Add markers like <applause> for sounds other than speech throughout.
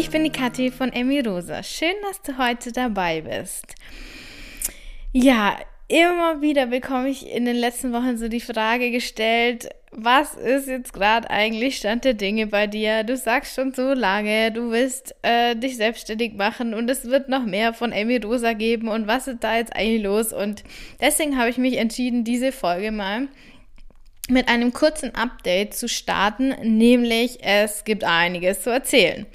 Ich bin die Kathi von Emi Rosa. Schön, dass du heute dabei bist. Ja, immer wieder bekomme ich in den letzten Wochen so die Frage gestellt, was ist jetzt gerade eigentlich Stand der Dinge bei dir? Du sagst schon so lange, du willst äh, dich selbstständig machen und es wird noch mehr von Amy Rosa geben und was ist da jetzt eigentlich los? Und deswegen habe ich mich entschieden, diese Folge mal mit einem kurzen Update zu starten, nämlich es gibt einiges zu erzählen.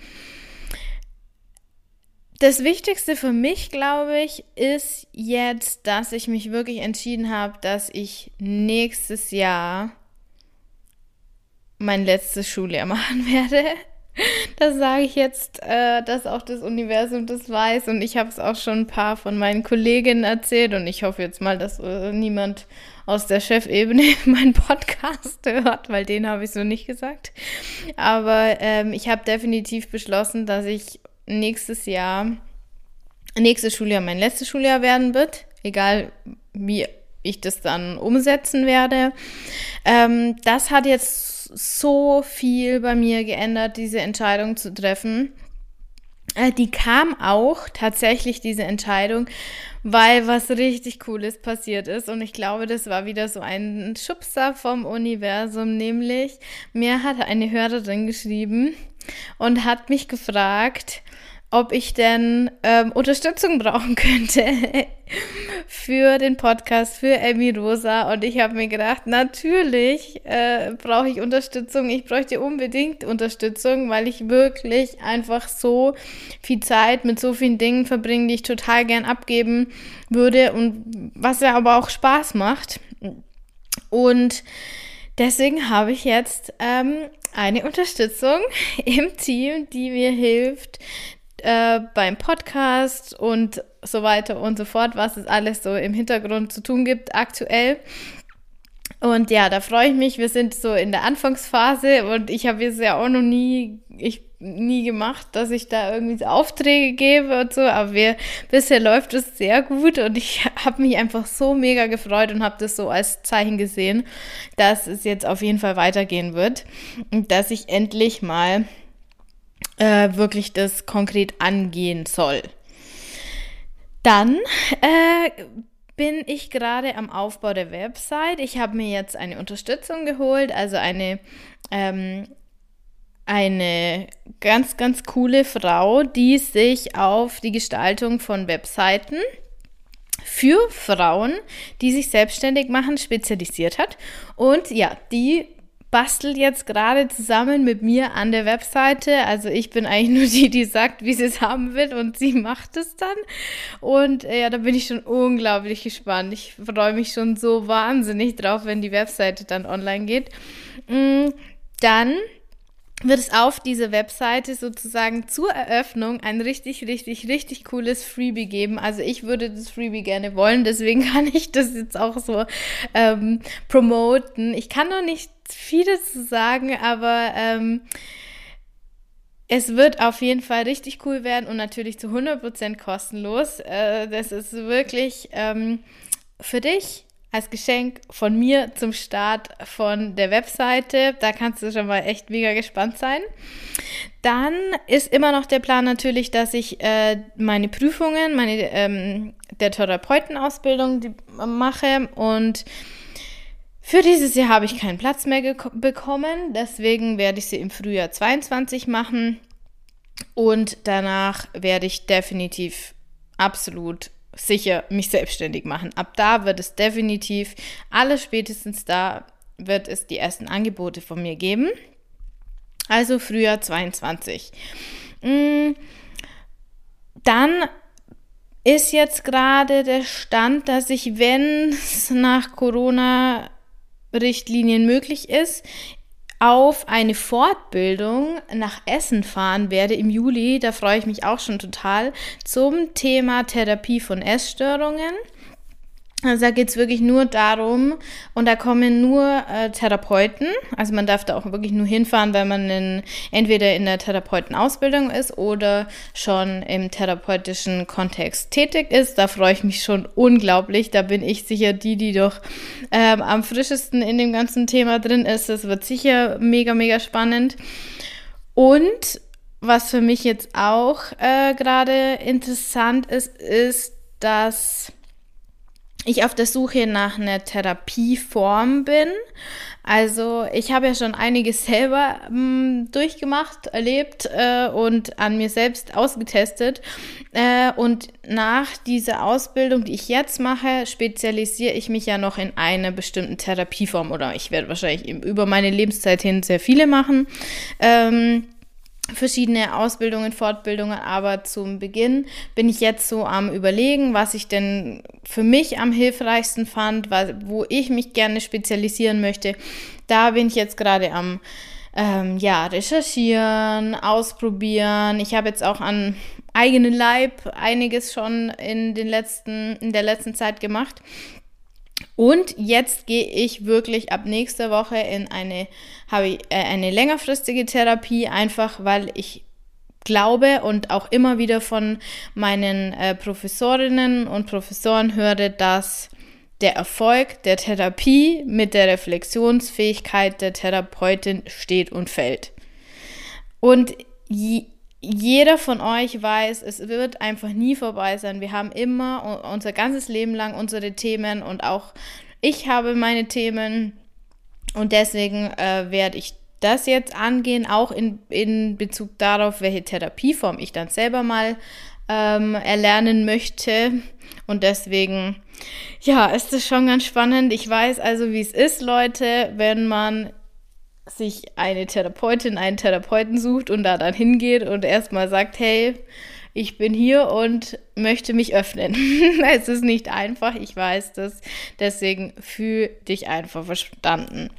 Das Wichtigste für mich, glaube ich, ist jetzt, dass ich mich wirklich entschieden habe, dass ich nächstes Jahr mein letztes Schuljahr <laughs> machen werde. Das sage ich jetzt, äh, dass auch das Universum das weiß und ich habe es auch schon ein paar von meinen Kolleginnen erzählt und ich hoffe jetzt mal, dass äh, niemand aus der Chefebene <laughs> meinen Podcast hört, weil den habe ich so nicht gesagt. Aber ähm, ich habe definitiv beschlossen, dass ich nächstes Jahr, nächstes Schuljahr mein letztes Schuljahr werden wird, egal wie ich das dann umsetzen werde. Ähm, das hat jetzt so viel bei mir geändert, diese Entscheidung zu treffen. Äh, die kam auch tatsächlich, diese Entscheidung, weil was richtig Cooles passiert ist. Und ich glaube, das war wieder so ein Schubser vom Universum, nämlich mir hat eine Hörerin geschrieben und hat mich gefragt, ob ich denn ähm, Unterstützung <laughs> brauchen könnte für den Podcast, für Amy Rosa. Und ich habe mir gedacht, natürlich äh, brauche ich Unterstützung. Ich bräuchte unbedingt Unterstützung, weil ich wirklich einfach so viel Zeit mit so vielen Dingen verbringe, die ich total gern abgeben würde und was ja aber auch Spaß macht. Und deswegen habe ich jetzt ähm, eine Unterstützung <laughs> im Team, die mir hilft, äh, beim Podcast und so weiter und so fort, was es alles so im Hintergrund zu tun gibt aktuell. Und ja, da freue ich mich. Wir sind so in der Anfangsphase und ich habe es ja auch noch nie, ich nie gemacht, dass ich da irgendwie so Aufträge gebe und so. Aber wir, bisher läuft es sehr gut und ich habe mich einfach so mega gefreut und habe das so als Zeichen gesehen, dass es jetzt auf jeden Fall weitergehen wird und dass ich endlich mal äh, wirklich das konkret angehen soll. Dann äh, bin ich gerade am Aufbau der Website. Ich habe mir jetzt eine Unterstützung geholt, also eine, ähm, eine ganz, ganz coole Frau, die sich auf die Gestaltung von Webseiten für Frauen, die sich selbstständig machen, spezialisiert hat. Und ja, die bastelt jetzt gerade zusammen mit mir an der Webseite. Also ich bin eigentlich nur die, die sagt, wie sie es haben will und sie macht es dann. Und äh, ja, da bin ich schon unglaublich gespannt. Ich freue mich schon so wahnsinnig drauf, wenn die Webseite dann online geht. Mm, dann wird es auf dieser Webseite sozusagen zur Eröffnung ein richtig, richtig, richtig cooles Freebie geben. Also ich würde das Freebie gerne wollen, deswegen <laughs> kann ich das jetzt auch so ähm, promoten. Ich kann noch nicht vieles zu sagen, aber ähm, es wird auf jeden Fall richtig cool werden und natürlich zu 100% kostenlos. Äh, das ist wirklich ähm, für dich als Geschenk von mir zum Start von der Webseite. Da kannst du schon mal echt mega gespannt sein. Dann ist immer noch der Plan natürlich, dass ich äh, meine Prüfungen, meine ähm, der Therapeutenausbildung mache und für dieses Jahr habe ich keinen Platz mehr bekommen, deswegen werde ich sie im Frühjahr 22 machen und danach werde ich definitiv absolut sicher mich selbstständig machen. Ab da wird es definitiv, alles spätestens da wird es die ersten Angebote von mir geben. Also Frühjahr 22. Mm, dann ist jetzt gerade der Stand, dass ich, wenn es nach Corona Richtlinien möglich ist, auf eine Fortbildung nach Essen fahren werde im Juli. Da freue ich mich auch schon total zum Thema Therapie von Essstörungen. Also da geht es wirklich nur darum, und da kommen nur äh, Therapeuten. Also man darf da auch wirklich nur hinfahren, wenn man in, entweder in der Therapeutenausbildung ist oder schon im therapeutischen Kontext tätig ist. Da freue ich mich schon unglaublich. Da bin ich sicher die, die doch ähm, am frischesten in dem ganzen Thema drin ist. Das wird sicher mega, mega spannend. Und was für mich jetzt auch äh, gerade interessant ist, ist, dass ich auf der Suche nach einer Therapieform bin. Also ich habe ja schon einiges <laughs> selber mh, hm, durchgemacht, erlebt äh, und an mir selbst ausgetestet. Äh, und nach dieser Ausbildung, die ich jetzt mache, spezialisiere ich mich ja noch in einer bestimmten Therapieform oder ich werde wahrscheinlich über meine Lebenszeit hin sehr viele machen. Ähm, verschiedene Ausbildungen, Fortbildungen, aber zum Beginn bin ich jetzt so am Überlegen, was ich denn für mich am hilfreichsten fand, wo ich mich gerne spezialisieren möchte. Da bin ich jetzt gerade am ähm, ja, recherchieren, ausprobieren. Ich habe jetzt auch an eigenen Leib einiges schon in den letzten, in der letzten Zeit gemacht. Und jetzt gehe ich wirklich ab nächster Woche in eine, habe ich, äh, eine längerfristige Therapie, einfach weil ich glaube und auch immer wieder von meinen äh, Professorinnen und Professoren höre, dass der Erfolg der Therapie mit der Reflexionsfähigkeit der Therapeutin steht und fällt. Und je, jeder von euch weiß, es wird einfach nie vorbei sein. Wir haben immer unser ganzes Leben lang unsere Themen und auch ich habe meine Themen und deswegen äh, werde ich das jetzt angehen, auch in, in Bezug darauf, welche Therapieform ich dann selber mal ähm, erlernen möchte. Und deswegen, ja, ist es schon ganz spannend. Ich weiß also, wie es ist, Leute, wenn man sich eine Therapeutin, einen Therapeuten sucht und da dann hingeht und erstmal sagt, hey, ich bin hier und möchte mich öffnen. <laughs> es ist nicht einfach, ich weiß das. Deswegen fühl dich einfach verstanden.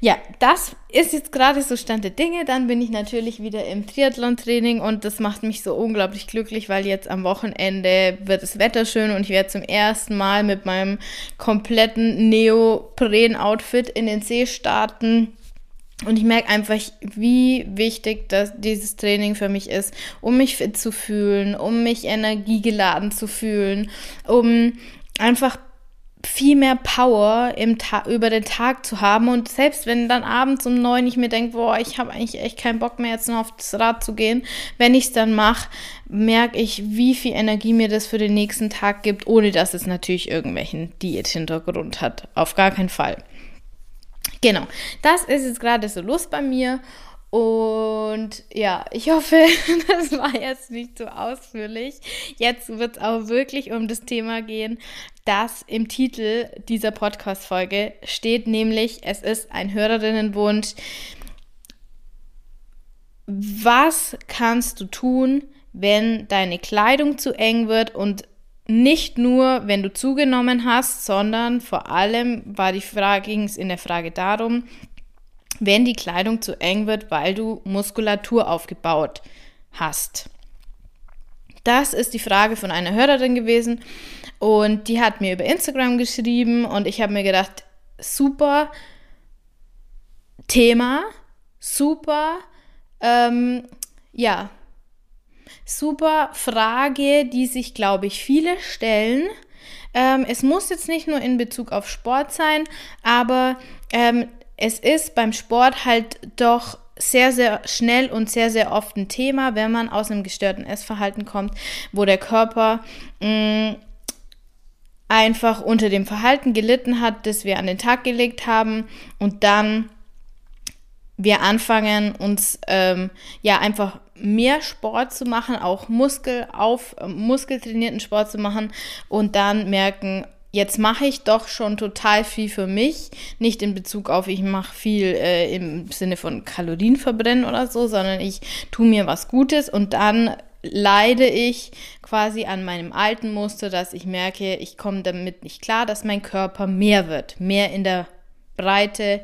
Ja, das ist jetzt gerade so Stand der Dinge. Dann bin ich natürlich wieder im Triathlon-Training und das macht mich so unglaublich glücklich, weil jetzt am Wochenende wird das Wetter schön und ich werde zum ersten Mal mit meinem kompletten Neopren-Outfit in den See starten. Und ich merke einfach, wie wichtig das, dieses Training für mich ist, um mich fit zu fühlen, um mich energiegeladen zu fühlen, um einfach viel mehr Power im Ta über den Tag zu haben und selbst wenn dann abends um neun ich mir denke, boah, ich habe eigentlich echt keinen Bock mehr jetzt noch auf das Rad zu gehen, wenn ich es dann mache, merke ich, wie viel Energie mir das für den nächsten Tag gibt, ohne dass es natürlich irgendwelchen Diät-Hintergrund hat. Auf gar keinen Fall. Genau, das ist jetzt gerade so los bei mir und ja, ich hoffe, <laughs> das war jetzt nicht so ausführlich. Jetzt wird es auch wirklich um das Thema gehen, das im Titel dieser Podcast-Folge steht, nämlich es ist ein Hörerinnenwunsch. Was kannst du tun, wenn deine Kleidung zu eng wird und nicht nur, wenn du zugenommen hast, sondern vor allem war die Frage, ging es in der Frage darum, wenn die Kleidung zu eng wird, weil du Muskulatur aufgebaut hast. Das ist die Frage von einer Hörerin gewesen und die hat mir über Instagram geschrieben und ich habe mir gedacht, super Thema, super, ähm, ja, super Frage, die sich, glaube ich, viele stellen. Ähm, es muss jetzt nicht nur in Bezug auf Sport sein, aber ähm, es ist beim Sport halt doch sehr, sehr schnell und sehr, sehr oft ein Thema, wenn man aus einem gestörten Essverhalten kommt, wo der Körper mh, mm, einfach unter dem Verhalten gelitten hat, das wir an den Tag gelegt haben und dann wir anfangen, uns ähm, ja einfach mehr Sport zu machen, auch Muskel auf, äh, muskeltrainierten Sport zu machen und dann merken, jetzt mache ich doch schon total viel für mich. Nicht in Bezug auf, ich mache viel äh, im Sinne von Kalorien verbrennen oder so, sondern ich tue mir was Gutes und dann leide ich quasi an meinem alten Muster, dass ich merke, ich komme damit nicht klar, dass mein Körper mehr wird, mehr in der Breite,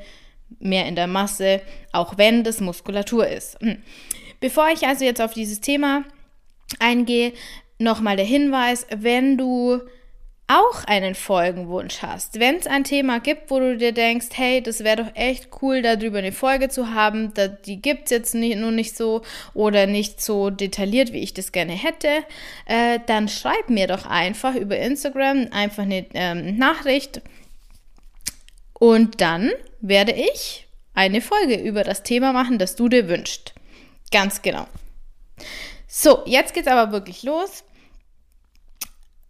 mehr in der Masse, auch wenn das Muskulatur ist. Hm. Bevor ich also jetzt auf dieses Thema eingehe, nochmal der Hinweis, wenn du auch einen Folgenwunsch hast, wenn es ein Thema gibt, wo du dir denkst, hey, das wäre doch echt cool, darüber eine Folge zu haben, da, die gibt es jetzt nicht, nur nicht so oder nicht so detailliert, wie ich das gerne hätte, äh, dann schreib mir doch einfach über Instagram einfach eine ähm, Nachricht und dann werde ich eine Folge über das Thema machen, das du dir wünschst. Ganz genau. So, jetzt geht's aber wirklich los.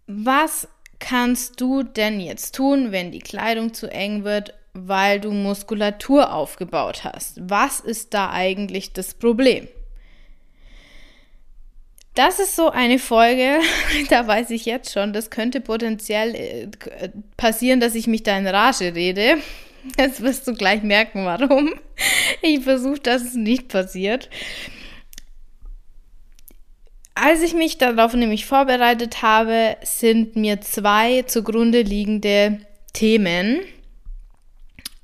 Was kannst du denn jetzt tun, wenn die Kleidung zu eng wird, weil du Muskulatur aufgebaut hast? Was ist da eigentlich das Problem? Das ist so eine Folge, <laughs> da weiß ich jetzt schon, das könnte potenziell äh, passieren, dass ich mich da in Rage rede. <laughs> Jetzt wirst du gleich merken, warum. Ich versuche, dass es nicht passiert. Als ich mich darauf nämlich vorbereitet habe, sind mir zwei zugrunde liegende Themen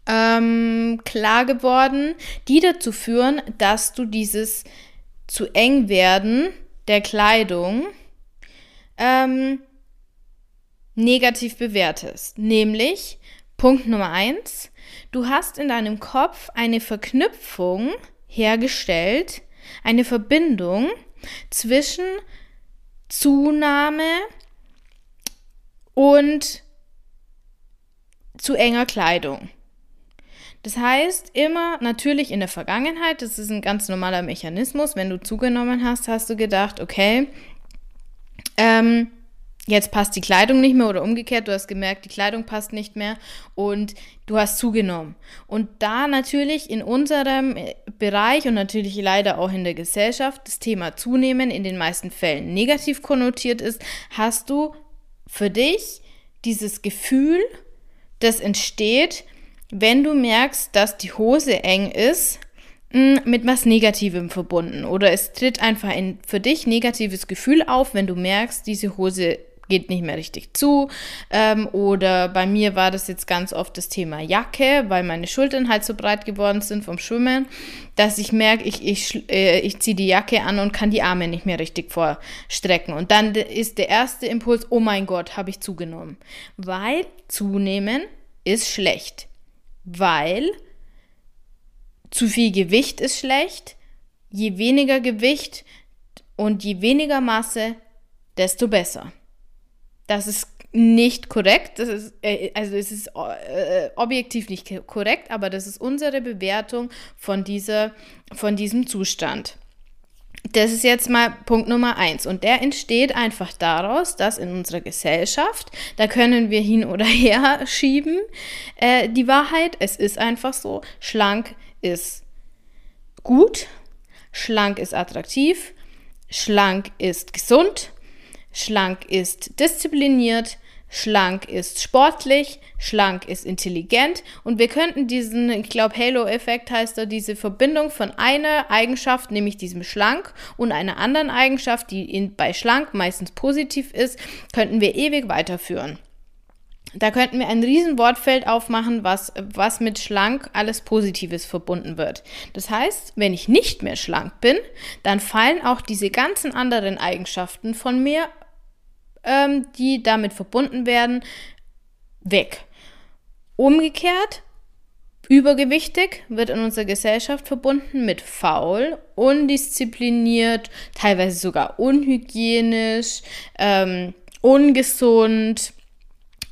ähm, klar geworden, die dazu führen, dass du dieses zu eng werden der Kleidung ähm, negativ bewertest. Nämlich Punkt Nummer eins, du hast in deinem Kopf eine Verknüpfung hergestellt, eine Verbindung zwischen Zunahme und zu enger Kleidung. Das heißt, immer natürlich in der Vergangenheit, das ist ein ganz normaler Mechanismus, wenn du zugenommen hast, hast du gedacht, okay, ähm, jetzt passt die Kleidung nicht mehr oder umgekehrt, du hast gemerkt, die Kleidung passt nicht mehr und du hast zugenommen. Und da natürlich in unserem äh, Bereich und natürlich leider auch in der Gesellschaft das Thema Zunehmen in den meisten Fällen negativ konnotiert ist, hast du für dich dieses Gefühl, das entsteht, wenn du merkst, dass die Hose eng ist, mm, mit was Negativem verbunden oder es tritt einfach ein für dich negatives Gefühl auf, wenn du merkst, diese Hose geht nicht mehr richtig zu. Ähm, oder bei mir war das jetzt ganz oft das Thema Jacke, weil meine Schultern halt so breit geworden sind vom Schwimmen, dass ich merke, ich, ich, äh, ich ziehe die Jacke an und kann die Arme nicht mehr richtig vorstrecken. Und dann ist der erste Impuls, oh mein Gott, habe ich zugenommen. Weil zunehmen ist schlecht weil zu viel Gewicht ist schlecht. Je weniger Gewicht und je weniger Masse, desto besser. Das ist nicht korrekt. Das ist, äh, also es ist äh, objektiv nicht korrekt, aber das ist unsere Bewertung von, dieser, von diesem Zustand. Das ist jetzt mal Punkt Nummer eins. Und der entsteht einfach daraus, dass in unserer Gesellschaft, da können wir hin oder her schieben, äh, die Wahrheit, es ist einfach so, schlank ist gut, schlank ist attraktiv, schlank ist gesund, schlank ist diszipliniert, Schlank ist sportlich, schlank ist intelligent und wir könnten diesen, ich glaube, Halo-Effekt heißt da, diese Verbindung von einer Eigenschaft, nämlich diesem schlank und einer anderen Eigenschaft, die in, bei schlank meistens positiv ist, könnten wir ewig weiterführen. Da könnten wir ein riesen Wortfeld aufmachen, was, was mit schlank alles Positives verbunden wird. Das heißt, wenn ich nicht mehr schlank bin, dann fallen auch diese ganzen anderen Eigenschaften von mir ähm, die damit verbunden werden, weg. Umgekehrt, übergewichtig wird in unserer Gesellschaft verbunden mit faul, undiszipliniert, teilweise sogar unhygienisch, ähm, ungesund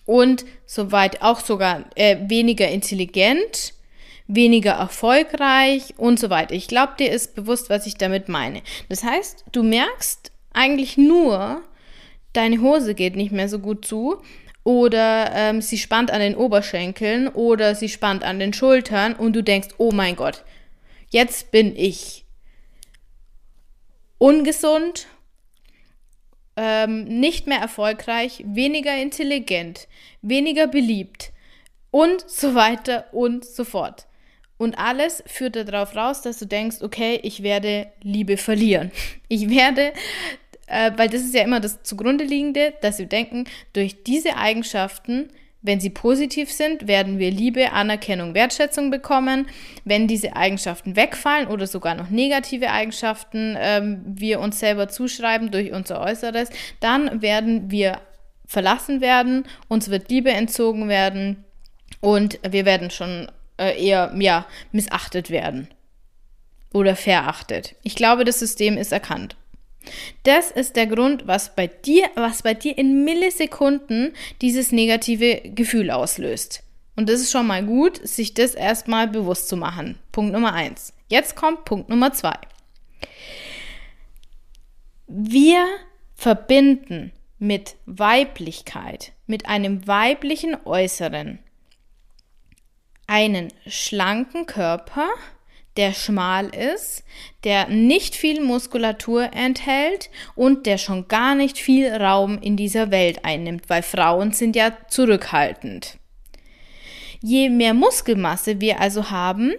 und soweit auch sogar äh, weniger intelligent, weniger erfolgreich und so weiter. Ich glaube, dir ist bewusst, was ich damit meine. Das heißt, du merkst eigentlich nur, deine Hose geht nicht mehr so gut zu oder ähm, sie spannt an den Oberschenkeln oder sie spannt an den Schultern und du denkst, oh mein Gott, jetzt bin ich ungesund, ähm, nicht mehr erfolgreich, weniger intelligent, weniger beliebt und so weiter und so fort. Und alles führt darauf raus, dass du denkst, okay, ich werde Liebe verlieren. <laughs> Ich werde äh, weil das ist ja immer das zugrunde liegende, dass wir denken, durch diese Eigenschaften, wenn sie positiv sind, werden wir Liebe, Anerkennung, Wertschätzung bekommen. Wenn diese Eigenschaften wegfallen oder sogar noch negative Eigenschaften ähm, wir uns selber zuschreiben durch unser Äußeres, dann werden wir verlassen werden, uns wird Liebe entzogen werden und wir werden schon äh, eher ja, missachtet werden oder verachtet. Ich glaube, das System ist erkannt. Das ist der Grund, was bei dir, was bei dir in Millisekunden dieses negative Gefühl auslöst. Und das ist schon mal gut, sich das erstmal bewusst zu machen. Punkt Nummer eins. Jetzt kommt Punkt Nummer zwei. Wir verbinden mit Weiblichkeit, mit einem weiblichen Äußeren, einen schlanken Körper, der schmal ist, der nicht viel Muskulatur enthält und der schon gar nicht viel Raum in dieser Welt einnimmt, weil Frauen sind ja zurückhaltend. Je mehr Muskelmasse wir also haben,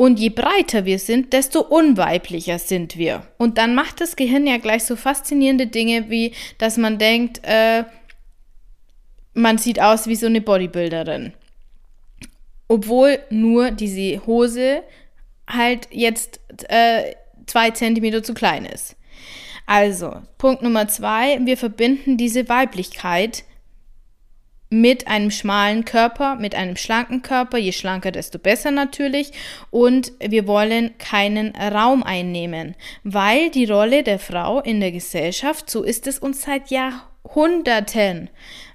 und je breiter wir sind, desto unweiblicher sind wir. Und dann macht das Gehirn ja gleich so faszinierende Dinge, wie dass man denkt, äh, man sieht aus wie so eine Bodybuilderin. Obwohl nur diese Hose halt jetzt äh, zwei Zentimeter zu klein ist. Also, Punkt Nummer zwei, wir verbinden diese Weiblichkeit mit einem schmalen Körper, mit einem schlanken Körper. Je schlanker, desto besser natürlich. Und wir wollen keinen Raum einnehmen, weil die Rolle der Frau in der Gesellschaft, so ist es uns seit Jahrhunderten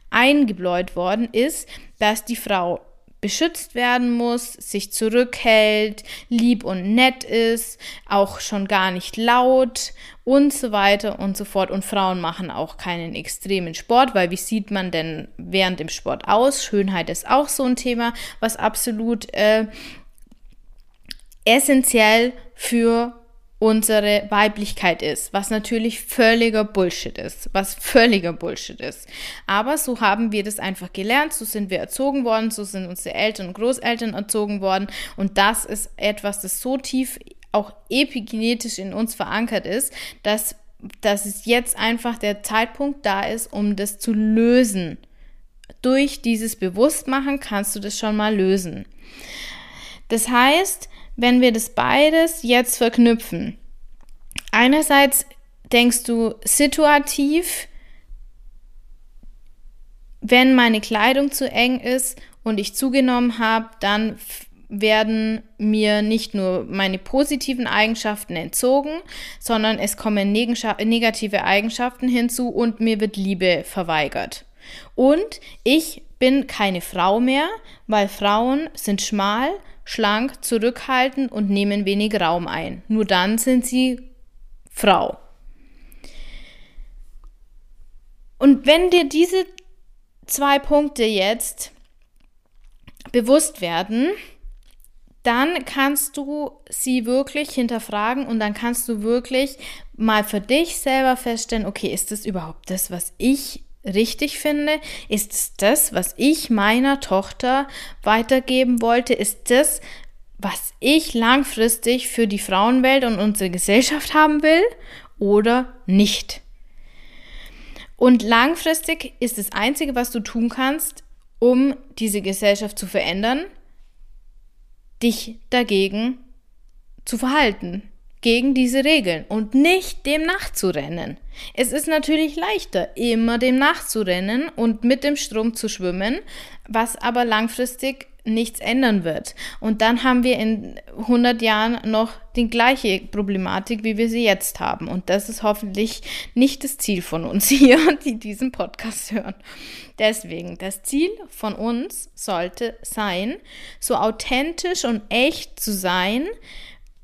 eingebläut worden ist, dass die Frau beschützt werden muss, sich zurückhält, lieb und nett ist, auch schon gar nicht laut und so weiter und so fort. Und Frauen machen auch keinen extremen Sport, weil wie sieht man denn während dem Sport aus? Schönheit ist auch so ein Thema, was absolut äh, essentiell für unsere Weiblichkeit ist, was natürlich völliger Bullshit ist, was völliger Bullshit ist. Aber so haben wir das einfach gelernt, so sind wir erzogen worden, so sind unsere Eltern und Großeltern erzogen worden und das ist etwas, das so tief auch epigenetisch in uns verankert ist, dass, dass es jetzt einfach der Zeitpunkt da ist, um das zu lösen. Durch dieses Bewusstmachen kannst du das schon mal lösen. Das heißt, wenn wir das beides jetzt verknüpfen, einerseits denkst du situativ, wenn meine Kleidung zu eng ist und ich zugenommen habe, dann werden mir nicht nur meine positiven Eigenschaften entzogen, sondern es kommen negative Eigenschaften hinzu und mir wird Liebe verweigert. Und ich bin keine Frau mehr, weil Frauen sind schmal, schlank, zurückhaltend und nehmen wenig Raum ein. Nur dann sind sie Frau. Und wenn dir diese zwei Punkte jetzt bewusst werden, dann kannst du sie wirklich hinterfragen und dann kannst du wirklich mal für dich selber feststellen, okay, ist das überhaupt das, was ich richtig finde? Ist es das, was ich meiner Tochter weitergeben wollte? Ist das, was ich langfristig für die Frauenwelt und unsere Gesellschaft haben will oder nicht? Und langfristig ist das Einzige, was du tun kannst, um diese Gesellschaft zu verändern, dich dagegen zu verhalten gegen diese Regeln und nicht dem nachzurennen. Es ist natürlich leichter, immer dem nachzurennen und mit dem Strom zu schwimmen, was aber langfristig nichts ändern wird. Und dann haben wir in 100 Jahren noch die gleiche Problematik, wie wir sie jetzt haben. Und das ist hoffentlich nicht das Ziel von uns <laughs> hier, die diesen Podcast hören. Deswegen, das Ziel von uns sollte sein, so authentisch und echt zu sein,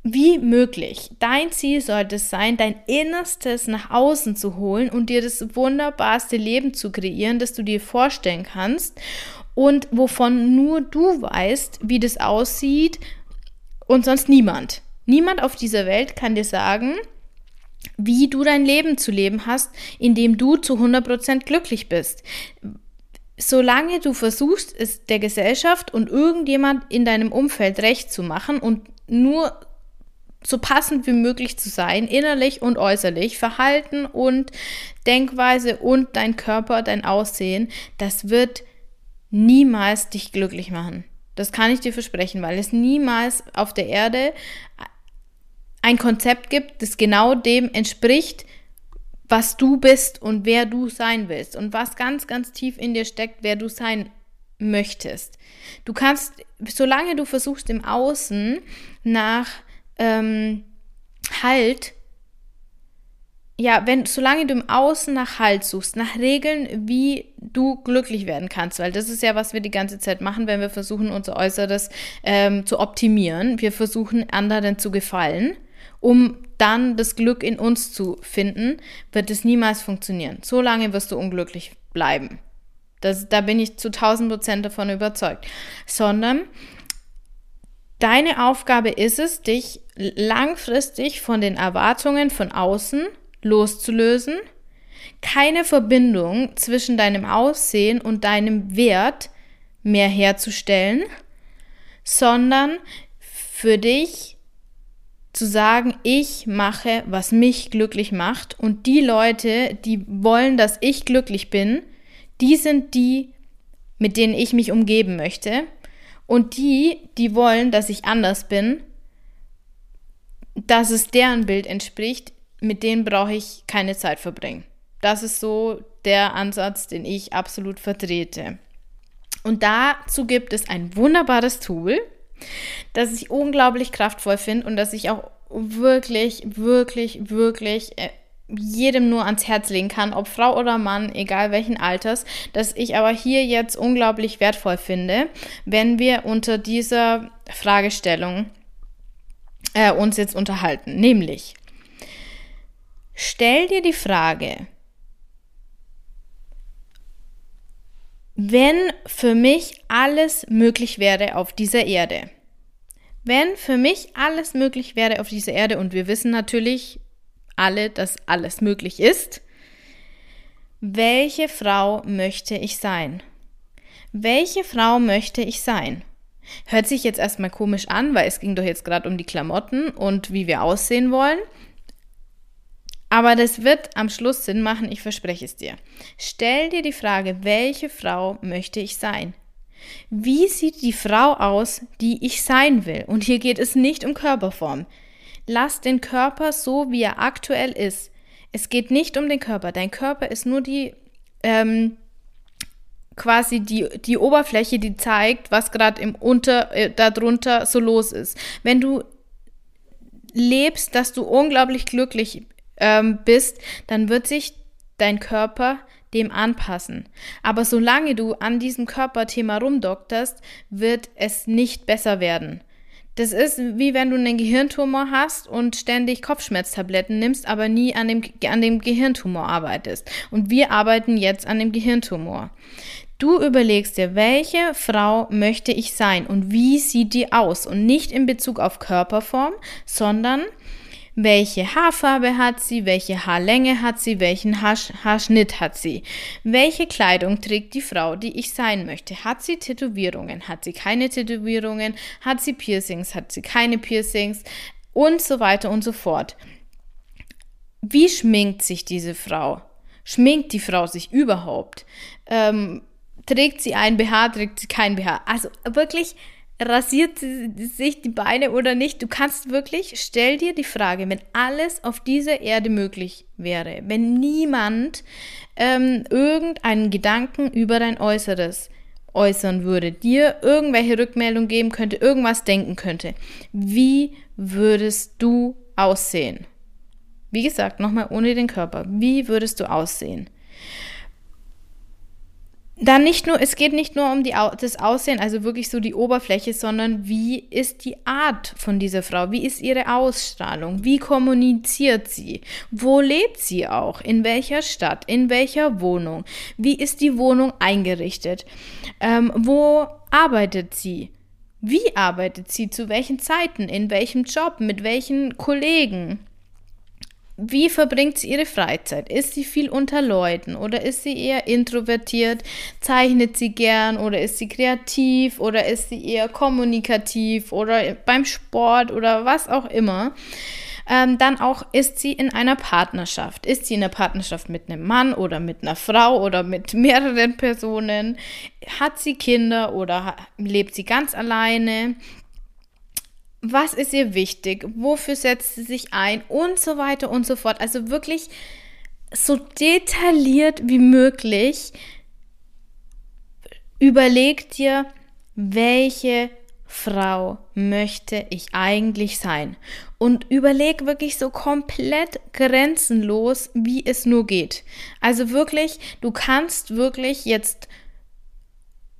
wie möglich. Dein Ziel sollte es sein, dein Innerstes nach außen zu holen und dir das wunderbarste Leben zu kreieren, das du dir vorstellen kannst und wovon nur du weißt, wie das aussieht und sonst niemand. Niemand auf dieser Welt kann dir sagen, wie du dein Leben zu leben hast, indem du zu 100% glücklich bist. Solange du versuchst, es der Gesellschaft und irgendjemand in deinem Umfeld recht zu machen und nur so passend wie möglich zu sein, innerlich und äußerlich, Verhalten und Denkweise und dein Körper, dein Aussehen, das wird niemals dich glücklich machen. Das kann ich dir versprechen, weil es niemals auf der Erde ein Konzept gibt, das genau dem entspricht, was du bist und wer du sein willst und was ganz, ganz tief in dir steckt, wer du sein möchtest. Du kannst, solange du versuchst im Außen nach ähm, Halt, ja, wenn, solange du im Außen nach Halt suchst, nach Regeln, wie du glücklich werden kannst, weil das ist ja, was wir die ganze Zeit machen, wenn wir versuchen, unser Äußeres ähm, zu optimieren. Wir versuchen, anderen zu gefallen. um dann das Glück in uns zu finden, wird es niemals funktionieren. So lange wirst du unglücklich bleiben. Das, da bin ich zu 1000 Prozent davon überzeugt. Sondern deine Aufgabe ist es, dich langfristig von den Erwartungen von außen loszulösen, keine Verbindung zwischen deinem Aussehen und deinem Wert mehr herzustellen, sondern für dich zu sagen, ich mache, was mich glücklich macht und die Leute, die wollen, dass ich glücklich bin, die sind die, mit denen ich mich umgeben möchte. Und die, die wollen, dass ich anders bin, dass es deren Bild entspricht, mit denen brauche ich keine Zeit verbringen. Das ist so der Ansatz, den ich absolut vertrete. Und dazu gibt es ein wunderbares Tool, das ich unglaublich kraftvoll finde und das ich auch wirklich, wirklich, wirklich äh, jedem nur ans Herz legen kann, ob Frau oder Mann, egal welchen Alters, das ich aber hier jetzt unglaublich wertvoll finde, wenn wir unter dieser Fragestellung äh, uns jetzt unterhalten. Nämlich, stell dir die Frage, wenn für mich alles möglich wäre auf dieser Erde, wenn für mich alles möglich wäre auf dieser Erde und wir wissen natürlich, alle, dass alles möglich ist. Welche Frau möchte ich sein? Welche Frau möchte ich sein? Hört sich jetzt erstmal komisch an, weil es ging doch jetzt gerade um die Klamotten und wie wir aussehen wollen. Aber das wird am Schluss Sinn machen, ich verspreche es dir. Stell dir die Frage, welche Frau möchte ich sein? Wie sieht die Frau aus, die ich sein will? Und hier geht es nicht um Körperform. Lass den Körper so, wie er aktuell ist. Es geht nicht um den Körper. Dein Körper ist nur die, ähm, quasi die, die Oberfläche, die zeigt, was gerade im Unter, äh, darunter so los ist. Wenn du lebst, dass du unglaublich glücklich ähm, bist, dann wird sich dein Körper dem anpassen. Aber solange du an diesem Körperthema rumdokterst, wird es nicht besser werden. Das ist wie wenn du einen Gehirntumor hast und ständig Kopfschmerztabletten nimmst, aber nie an dem, an dem Gehirntumor arbeitest. Und wir arbeiten jetzt an dem Gehirntumor. Du überlegst dir, welche Frau möchte ich sein und wie sieht die aus? Und nicht in Bezug auf Körperform, sondern welche Haarfarbe hat sie? Welche Haarlänge hat sie? Welchen Haar Haarschnitt hat sie? Welche Kleidung trägt die Frau, die ich sein möchte? Hat sie Tätowierungen? Hat sie keine Tätowierungen? Hat sie Piercings? Hat sie keine Piercings? Und so weiter und so fort. Wie schminkt sich diese Frau? Schminkt die Frau sich überhaupt? Ähm, trägt sie ein BH? Trägt sie kein BH? Also wirklich rasiert sie sich die Beine oder nicht. Du kannst wirklich, stell dir die Frage, wenn alles auf dieser Erde möglich wäre, wenn niemand ähm, irgendeinen Gedanken über dein Äußeres äußern würde, dir irgendwelche Rückmeldung geben könnte, irgendwas denken könnte, wie würdest du aussehen? Wie gesagt, nochmal ohne den Körper. Wie würdest du aussehen? Dann nicht nur, es geht nicht nur um die, das Aussehen, also wirklich so die Oberfläche, sondern wie ist die Art von dieser Frau? Wie ist ihre Ausstrahlung? Wie kommuniziert sie? Wo lebt sie auch? In welcher Stadt? In welcher Wohnung? Wie ist die Wohnung eingerichtet? Ähm, wo arbeitet sie? Wie arbeitet sie? Zu welchen Zeiten? In welchem Job? Mit welchen Kollegen? Wie verbringt sie ihre Freizeit? Ist sie viel unter Leuten oder ist sie eher introvertiert? Zeichnet sie gern oder ist sie kreativ oder ist sie eher kommunikativ oder beim Sport oder was auch immer? Ähm, dann auch, ist sie in einer Partnerschaft? Ist sie in einer Partnerschaft mit einem Mann oder mit einer Frau oder mit <laughs> mehreren Personen? Hat sie Kinder oder lebt sie ganz alleine? Was ist ihr wichtig, wofür setzt sie sich ein und so weiter und so fort. Also wirklich so detailliert wie möglich überleg dir, welche Frau möchte ich eigentlich sein? Und überleg wirklich so komplett grenzenlos, wie es nur geht. Also wirklich, du kannst wirklich jetzt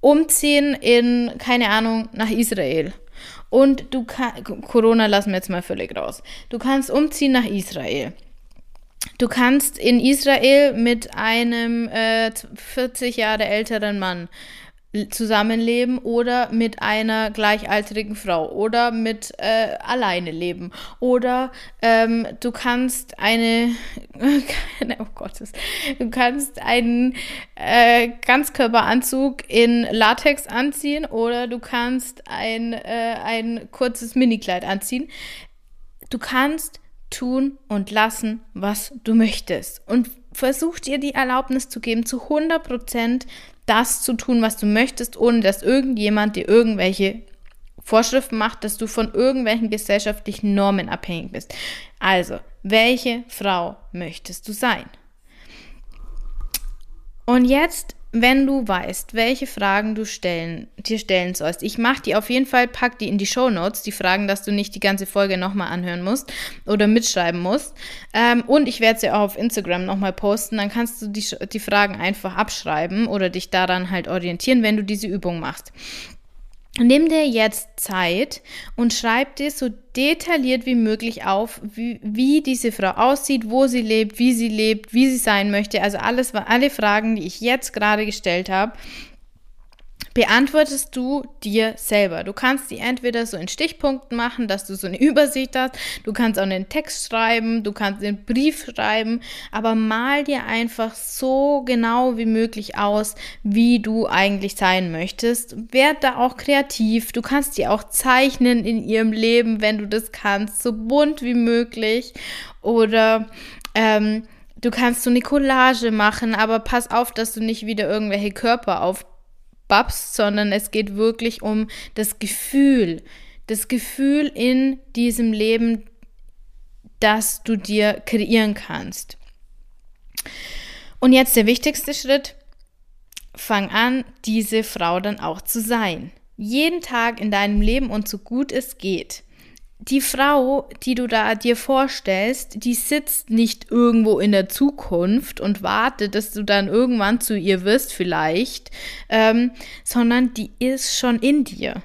umziehen in, keine Ahnung, nach Israel Und du kannst, Corona lassen wir jetzt mal völlig raus. Du kannst umziehen nach Israel. Du kannst in Israel mit einem äh, 40 Jahre älteren Mann zusammenleben oder mit einer gleichaltrigen Frau oder mit äh, alleine leben. Oder ähm, du kannst eine <laughs> oh Gottes du kannst einen äh, Ganzkörperanzug in Latex anziehen oder du kannst ein äh, ein kurzes Minikleid anziehen. Du kannst tun und lassen was du möchtest. Und versuch dir die Erlaubnis zu geben zu 100 Prozent das zu tun, was du möchtest, ohne dass irgendjemand dir irgendwelche Vorschriften macht, dass du von irgendwelchen gesellschaftlichen Normen abhängig bist. Also, welche Frau möchtest du sein? Und jetzt wenn du weißt, welche Fragen du stellen, dir stellen sollst, ich mache die auf jeden Fall, pack die in die Show Notes, die Fragen, dass du nicht die ganze Folge nochmal anhören musst oder mitschreiben musst. Ähm, und ich werde sie auch auf Instagram nochmal posten, dann kannst du die, die Fragen einfach abschreiben oder dich daran halt orientieren, wenn du diese Übung machst. Nimm dir jetzt Zeit und schreib dir so detailliert wie möglich auf, wie, wie, diese Frau aussieht, wo sie lebt, wie sie lebt, wie sie sein möchte. Also alles, alle Fragen, die ich jetzt gerade gestellt habe, beantwortest du dir selber. Du kannst die entweder so in Stichpunkten machen, dass du so eine <laughs> Übersicht hast, du kannst auch einen Text schreiben, du kannst einen Brief schreiben, aber mal dir einfach so genau wie möglich aus, wie du eigentlich sein möchtest. Werd da auch kreativ, du kannst die auch zeichnen in ihrem Leben, wenn du das kannst, so bunt wie möglich. Oder ähm, Du kannst so eine Collage machen, aber pass auf, dass du nicht wieder irgendwelche Körper auf babst, sondern es geht wirklich um das Gefühl, das Gefühl in diesem Leben, das du dir kreieren kannst. Und jetzt der wichtigste Schritt, fang an, diese Frau dann auch zu sein. Jeden Tag in deinem Leben und so gut es geht die Frau, die du da dir vorstellst, die sitzt nicht irgendwo in der Zukunft und wartet, dass du dann irgendwann zu ihr wirst, vielleicht, ähm, sondern die ist schon in dir.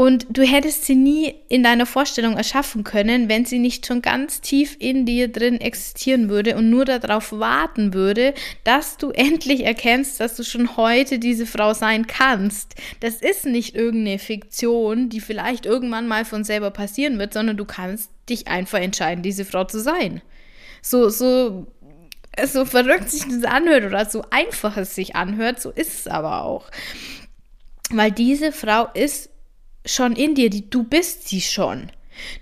Und du hättest sie nie in deiner Vorstellung erschaffen können, wenn sie nicht schon ganz tief in dir drin existieren würde und nur darauf warten würde, dass du <laughs> endlich erkennst, dass du schon heute diese Frau sein kannst. Das ist nicht irgendeine Fiktion, die vielleicht irgendwann mal von selber passieren wird, sondern du kannst dich einfach entscheiden, diese Frau zu sein. So, so, so verrückt sich das anhört oder so einfach es sich anhört, so ist es aber auch. Weil diese Frau ist schon in dir, die, du bist sie schon.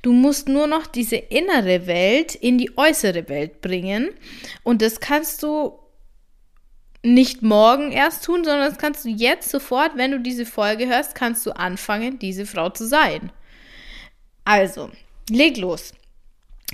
Du musst nur noch diese innere Welt in die äußere Welt bringen und das kannst du nicht morgen erst tun, sondern das kannst du jetzt sofort, wenn du diese Folge hörst, kannst du anfangen, diese Frau zu sein. Also, leg los.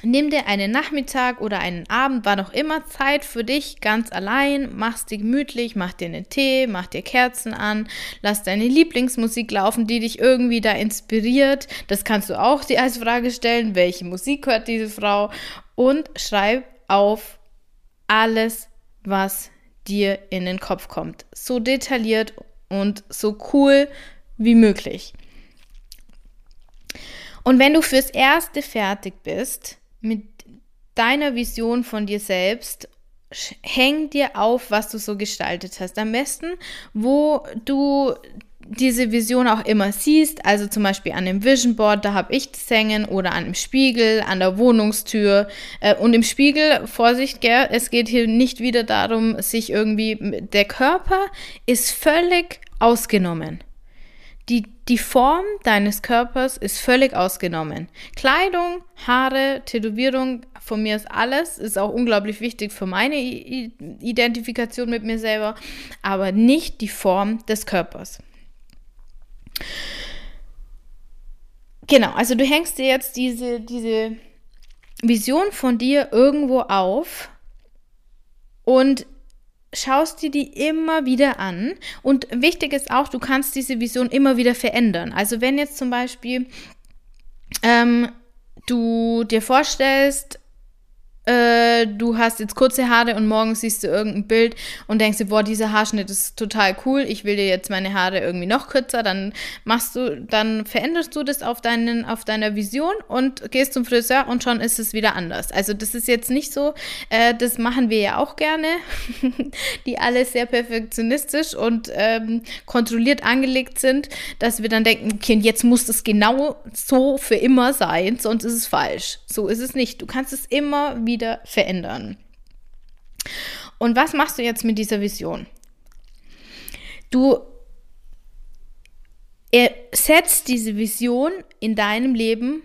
Nimm dir einen Nachmittag oder einen Abend, war noch immer Zeit für dich ganz allein, machst dir gemütlich, mach dir einen Tee, mach dir Kerzen an, lass deine Lieblingsmusik laufen, die dich irgendwie da inspiriert. Das kannst du auch dir als Frage stellen, welche Musik hört diese Frau und schreib auf alles, was dir in den Kopf kommt. So detailliert und so cool wie möglich. Und wenn du fürs Erste fertig bist, mit deiner Vision von dir selbst häng dir auf, was du so gestaltet hast. Am besten, wo du diese Vision auch immer siehst, also zum Beispiel an dem Vision Board, da habe ich das hängen oder an dem Spiegel, an der Wohnungstür äh, und im Spiegel, Vorsicht, gell, es geht hier nicht wieder darum, sich irgendwie, der Körper ist völlig ausgenommen. Die, die Form deines Körpers ist völlig ausgenommen. Kleidung, Haare, Tätowierung, von mir ist alles, ist auch unglaublich wichtig für meine Identifikation mit mir selber, aber nicht die Form des Körpers. Genau, also du hängst dir jetzt diese, diese Vision von dir irgendwo auf und schaust dir die immer wieder an. Und wichtig ist auch, du kannst diese Vision immer wieder verändern. Also wenn jetzt zum Beispiel ähm, du dir vorstellst, äh, du hast jetzt kurze Haare und morgen siehst du irgendein Bild und denkst dir, boah, dieser Haarschnitt ist total cool, ich will dir jetzt meine Haare irgendwie noch kürzer, dann machst du, dann veränderst du das auf deinen, auf deiner Vision und gehst zum Friseur und schon ist es wieder anders. Also das ist jetzt nicht so, äh, das machen wir ja auch gerne, <laughs> die alle sehr perfektionistisch und ähm, kontrolliert angelegt sind, dass wir dann denken, okay, jetzt muss das genau so für immer sein, sonst ist es falsch. So ist es nicht. Du kannst es immer wieder verändern. Und was machst du jetzt mit dieser Vision? Du setzt diese Vision in deinem Leben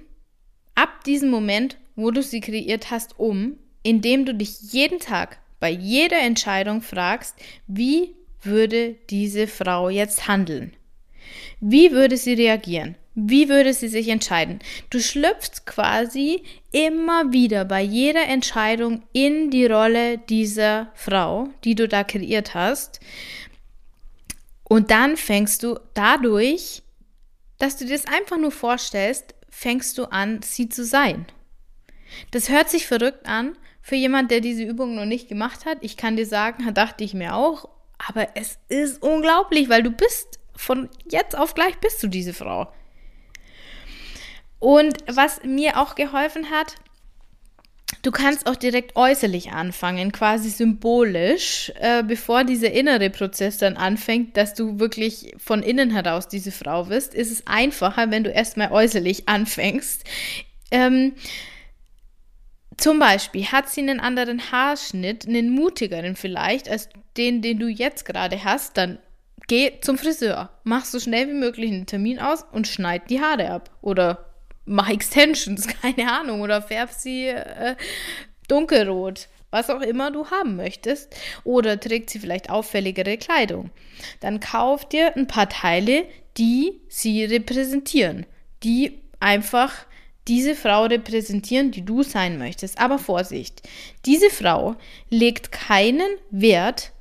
ab diesem Moment, wo du sie kreiert hast, um, indem du dich jeden Tag bei jeder Entscheidung fragst, wie würde diese Frau jetzt handeln? Wie würde sie reagieren? Wie würde sie sich entscheiden? Du schlüpfst quasi immer wieder bei jeder Entscheidung in die Rolle dieser Frau, die du da kreiert hast. Und dann fängst du dadurch, dass du dir das einfach nur vorstellst, fängst du an, sie zu sein. Das hört sich verrückt an für jemand, der diese Übung noch nicht gemacht hat. Ich kann dir sagen, <laughs> dachte ich mir auch, aber es ist unglaublich, weil du bist von jetzt auf gleich bist du diese Frau. Und was mir auch geholfen hat, du kannst auch direkt äußerlich anfangen, quasi symbolisch, äh, bevor dieser innere Prozess dann anfängt, dass du wirklich von innen heraus diese Frau bist, ist es einfacher, wenn du erstmal äußerlich anfängst. Ähm, zum Beispiel hat sie einen anderen Haarschnitt, einen mutigeren vielleicht, als den, den du jetzt gerade hast, dann geh zum Friseur, mach so schnell wie möglich einen Termin aus und schneid die Haare ab. Oder mach Extensions, <laughs> keine Ahnung, oder färb sie äh, dunkelrot, was auch immer du haben möchtest. Oder trägt sie vielleicht auffälligere Kleidung. Dann kauf dir ein paar Teile, die sie repräsentieren, die einfach diese Frau repräsentieren, die du sein möchtest. Aber Vorsicht, diese Frau legt keinen Wert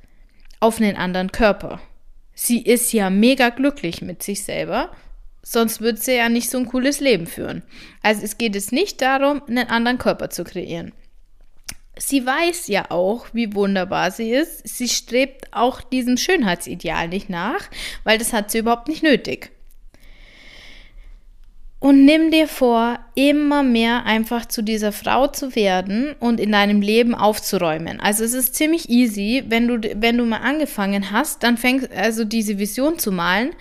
auf einen anderen Körper. Sie ist ja mega glücklich mit sich selber Sonst würde sie ja nicht so ein cooles Leben führen. Also es geht es nicht darum, einen anderen Körper zu kreieren. Sie weiß ja auch, wie wunderbar sie ist. Sie strebt auch diesem Schönheitsideal nicht nach, weil das hat sie überhaupt nicht nötig. Und nimm dir vor, immer mehr einfach zu dieser Frau zu werden und in deinem Leben aufzuräumen. Also es ist ziemlich easy, wenn du, wenn du mal angefangen hast, dann fängst also diese Vision zu malen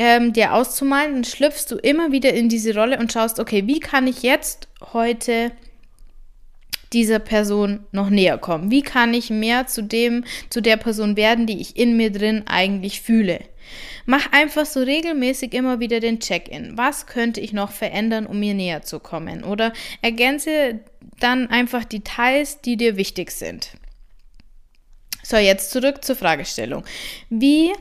ähm, dir auszumalen, dann schlüpfst du immer wieder in diese Rolle und schaust, okay, wie kann ich jetzt heute dieser Person noch näher kommen? Wie kann ich mehr zu dem, zu der Person werden, die ich in mir drin eigentlich fühle? Mach einfach so regelmäßig immer wieder den Check-in. Was könnte ich noch verändern, um mir näher zu kommen? Oder ergänze dann einfach Details, die dir wichtig sind. So, jetzt zurück zur Fragestellung. Wie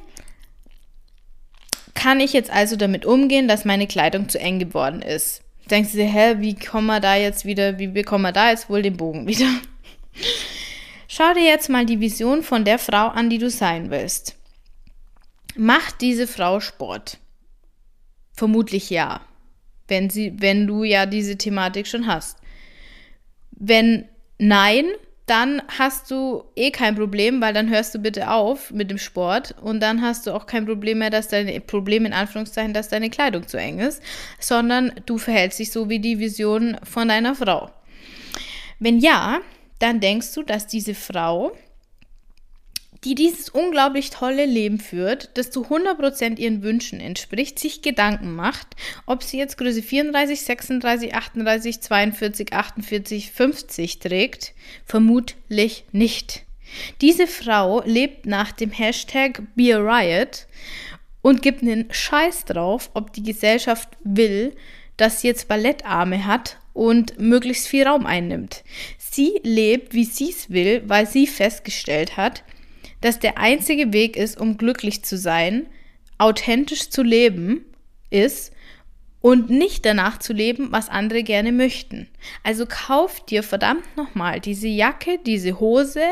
kann ich jetzt also damit umgehen, dass meine Kleidung zu eng geworden ist? Denkst du dir, hä, wie kommen wir da jetzt wieder, wie bekommen wir da jetzt wohl den Bogen wieder? <laughs> Schau dir jetzt mal die Vision von der Frau an, die du sein willst. Macht diese Frau Sport? Vermutlich ja. Wenn, sie, wenn du ja diese Thematik schon hast. Wenn nein, dann hast du eh kein Problem, weil dann hörst du bitte auf mit dem Sport und dann hast du auch kein Problem mehr, dass deine Problem in Anführungszeichen, dass deine Kleidung zu eng ist, sondern du verhältst dich so wie die Vision von deiner Frau. Wenn ja, dann denkst du, dass diese Frau die dieses unglaublich tolle Leben führt, das zu 100% ihren Wünschen entspricht, sich Gedanken macht, ob sie jetzt Größe 34, 36, 38, 42, 48, 50 trägt, vermutlich nicht. Diese Frau lebt nach dem Hashtag Be a Riot und gibt einen Scheiß drauf, ob die Gesellschaft will, dass sie jetzt Ballettarme hat und möglichst viel Raum einnimmt. Sie lebt, wie sie es will, weil sie festgestellt hat, dass der einzige Weg ist, um glücklich zu sein, authentisch zu leben, ist und nicht danach zu leben, was andere gerne möchten. Also kauf dir verdammt nochmal diese Jacke, diese Hose,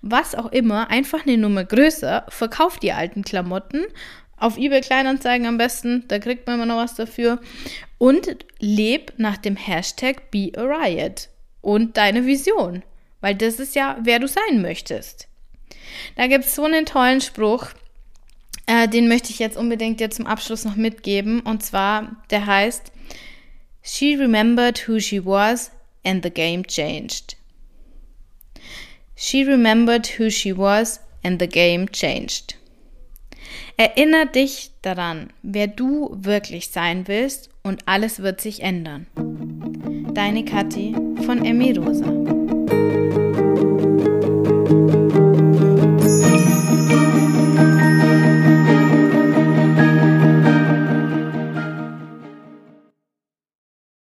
was auch immer, einfach eine Nummer größer, verkauf die alten Klamotten, auf eBay Kleinanzeigen am besten, da kriegt man immer noch was dafür und leb nach dem Hashtag Be a Riot und deine Vision. weil das ist ja, wer du sein möchtest. Da gibt es so einen tollen Spruch, äh, den möchte ich jetzt unbedingt dir zum Abschluss noch mitgeben. Und zwar, der heißt, She remembered who she was and the game changed. She remembered who she was and the game changed. Erinner dich daran, wer du wirklich sein willst und alles wird sich ändern. Deine Kathi von Emmy Rosa.